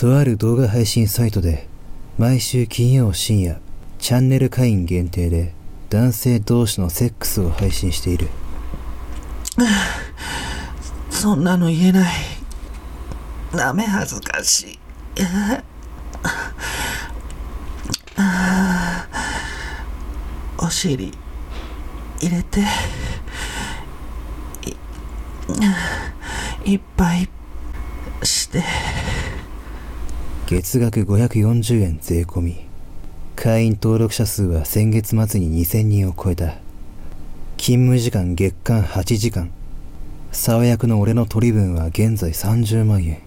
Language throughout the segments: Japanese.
とある動画配信サイトで毎週金曜深夜チャンネル会員限定で男性同士のセックスを配信しているそんなの言えない。ダメ恥ずかしい。お尻入れていいっぱいして月額540円税込み。会員登録者数は先月末に2000人を超えた。勤務時間月間8時間。沢役の俺の取り分は現在30万円。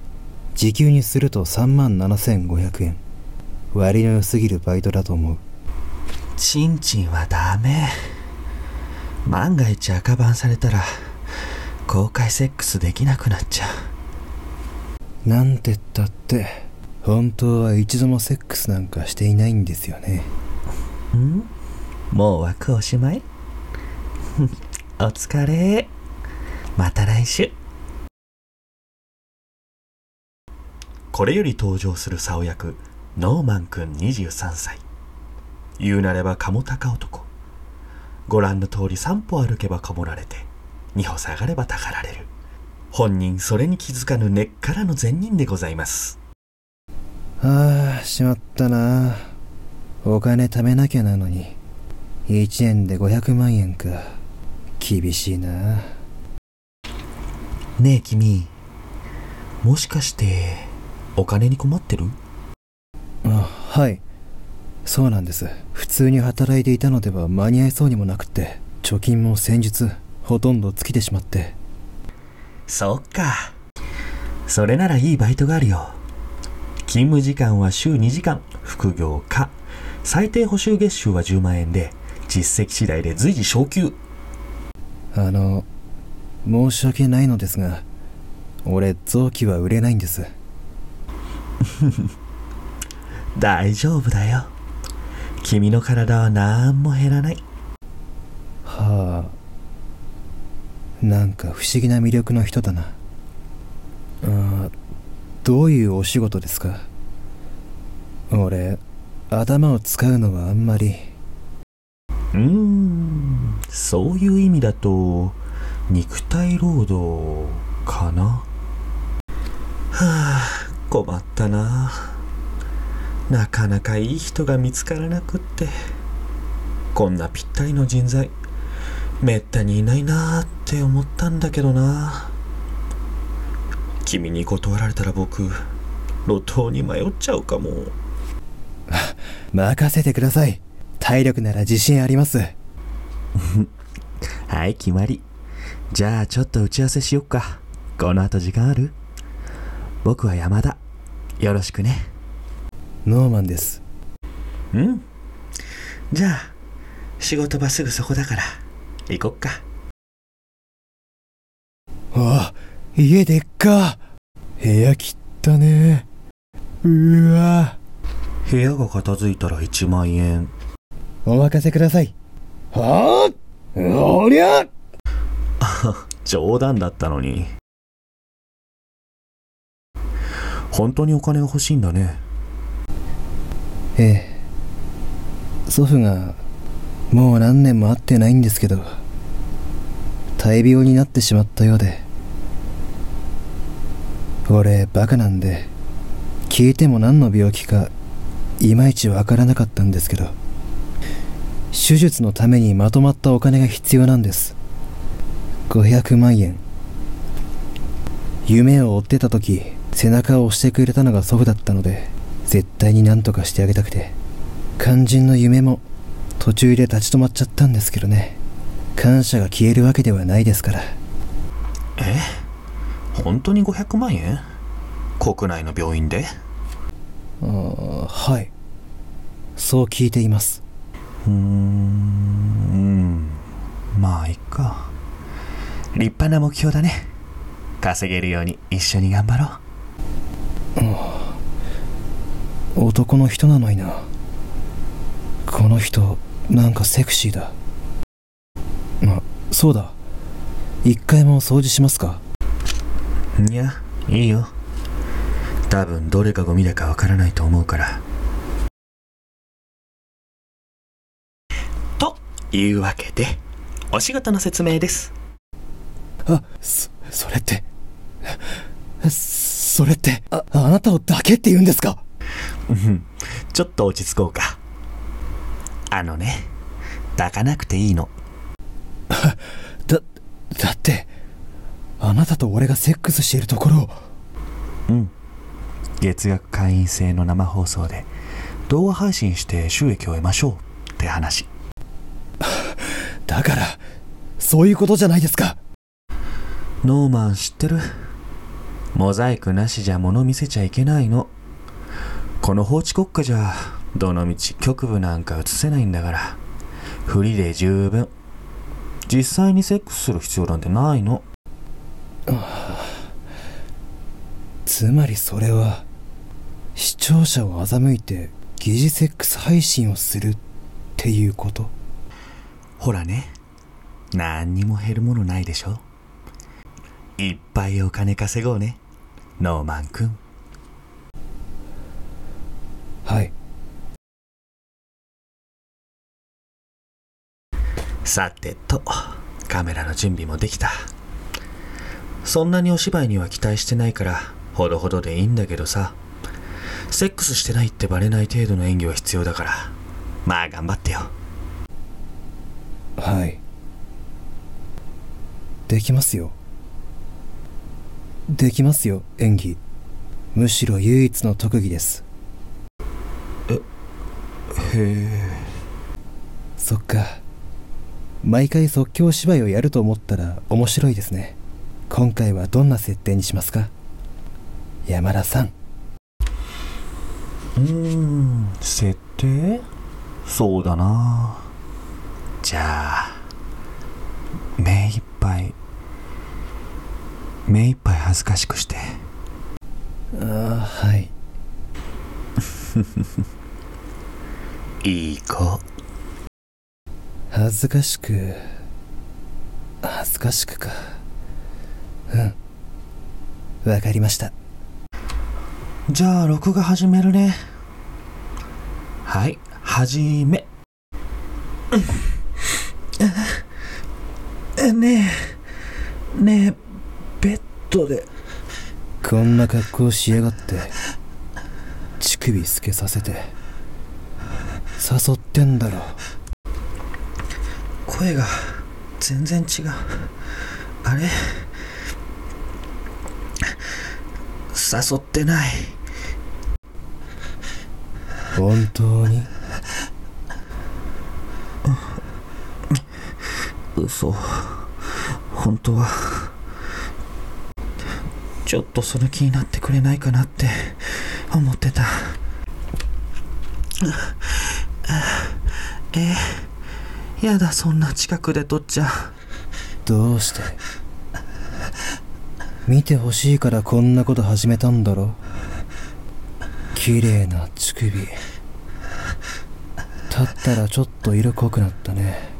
時給にすると3万7500円。割の良すぎるバイトだと思う。チンチンはダメ。万が一赤番されたら公開セックスできなくなっちゃう。なんてったって本当は一度もセックスなんかしていないんですよね。ん？もう枠おしまい？お疲れ。また来週。これより登場する竿役ノーマンくん23歳。言うなれば鴨高男。ご覧の通り3歩歩けばかもられて2歩下がればたかられる。本人それに気づかぬ根っからの善人でございます。ああしまったな。お金貯めなきゃなのに。1年で500万円か。厳しいな。ねえ君。もしかしてお金に困ってる？あはい。そうなんです。普通に働いていたのでは間に合いそうにもなくって。貯金も先日ほとんど尽きてしまって。そっか。それならいいバイトがあるよ勤務時間は週2時間。副業か。最低補修月収は10万円で実績次第で随時昇給。あの申し訳ないのですが俺臓器は売れないんです。大丈夫だよ。君の体は何も減らない。はあなんか不思議な魅力の人だな。あどういうお仕事ですか？俺頭を使うのはあんまり。うーんそういう意味だと肉体労働かな？はあ困ったな。なかなかいい人が見つからなくって。こんなぴったりの人材めったにいないなーって思ったんだけどな。君に断られたら僕路頭に迷っちゃうかも。任せてください。体力なら自信あります。はい決まり。じゃあちょっと打ち合わせしよっか。この後時間ある？僕は山田。よろしくね。ノーマンです。うん？じゃあ仕事場すぐそこだから。行こっか。あ家でっか。部屋切ったね。うわ部屋が片付いたら1万円。お任せください。はあ？おりゃ！冗談だったのに。本当にお金が欲しいんだね。ええ。祖父がもう何年も会ってないんですけど大病になってしまったようで俺バカなんで聞いても何の病気かいまいちわからなかったんですけど手術のためにまとまったお金が必要なんです。500万円夢を追ってた時背中を押してくれたのが祖父だったので絶対に何とかしてあげたくて。肝心の夢も途中で立ち止まっちゃったんですけどね。感謝が消えるわけではないですから。え？本当に500万円国内の病院で？ああはいそう聞いています。うーん。まあいっか。立派な目標だね。稼げるように一緒に頑張ろう。男の人なのにな。この人なんかセクシーだ。あそうだ。一回も掃除しますか？いやいいよ。多分どれがゴミだかわからないと思うからいうわけでお仕事の説明です。あ、そ、それって、それって、あ、あなたをだけって言うんですか？うんちょっと落ち着こうか。あのね抱かなくていいの。だ、だって、あなたと俺がセックスしているところを、うん。月額会員制の生放送で動画配信して収益を得ましょうって話だから、そういうことじゃないですか。ノーマン知ってる？モザイクなしじゃ物見せちゃいけないの。この法治国家じゃどのみち局部なんか映せないんだから。フリで十分。実際にセックスする必要なんてないの。つまりそれは、視聴者を欺いて疑似セックス配信をするっていうことほらね。何にも減るものないでしょ。いっぱいお金稼ごうね。ノーマンくんはい。さてとカメラの準備もできた。そんなにお芝居には期待してないからほどほどでいいんだけどさ。セックスしてないってバレない程度の演技は必要だからまあ頑張ってよはい。できますよ。できますよ、演技。むしろ唯一の特技です。へえそっか。毎回即興芝居をやると思ったら面白いですね。今回はどんな設定にしますか？山田さん。うーん設定？そうだなじゃあ目いっぱい目いっぱい恥ずかしくしてああ、はい。いい子恥ずかしく。恥ずかしくか。うん。わかりました。じゃあ録画始めるねはい始めえねえねえベッドで。こんな格好しやがって。乳首透けさせて。誘ってんだろ。声が全然違う。あれ？誘ってない。本当に？嘘。本当はちょっとその気になってくれないかなって思ってた。えやだそんな近くで撮っちゃ。どうして？見てほしいからこんなこと始めたんだろ？綺麗な乳首。立ったらちょっと色濃くなったね。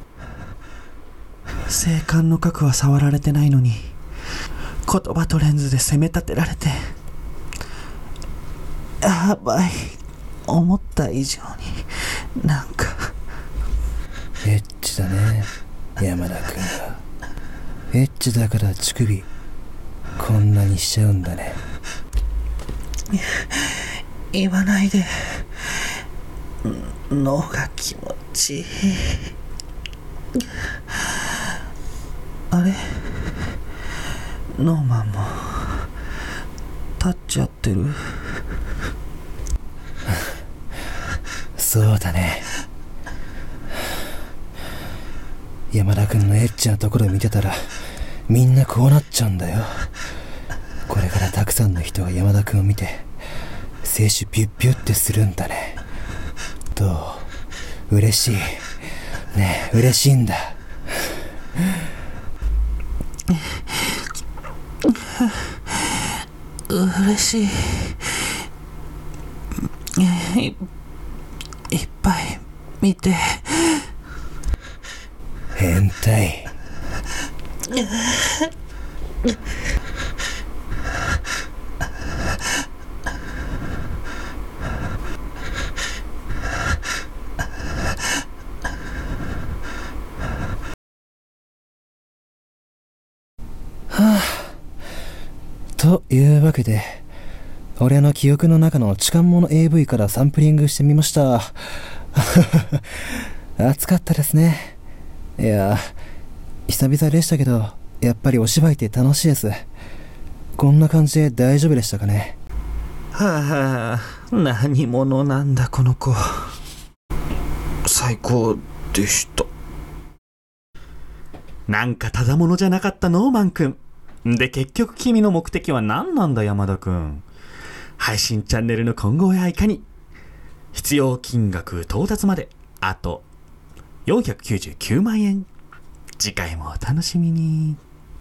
性感の核は触られてないのに言葉とレンズで責め立てられてやばい思った以上になんか。エッチだね山田君が。エッチだから乳首こんなにしちゃうんだね。言わないで。ん脳が気持ちいいあれ？ノーマンも立っちゃってる。そうだね。山田君のエッチなところ見てたらみんなこうなっちゃうんだよ。これからたくさんの人が山田君を見て精子ビュッビュッてするんだね。どう嬉しい。ねえ嬉しいんだ。嬉しい。いいっぱい見て。変態というわけで、俺の記憶の中の痴漢者 AV からサンプリングしてみました。暑かったですね。いや、久々でしたけど、やっぱりお芝居って楽しいです。こんな感じで大丈夫でしたかね？はあ、何者なんだこの子。最高でした。なんかただものじゃなかったノーマンくん。で、結局君の目的は何なんだ山田くん。配信チャンネルの今後やいかに必要金額到達まであと499万円。次回もお楽しみに。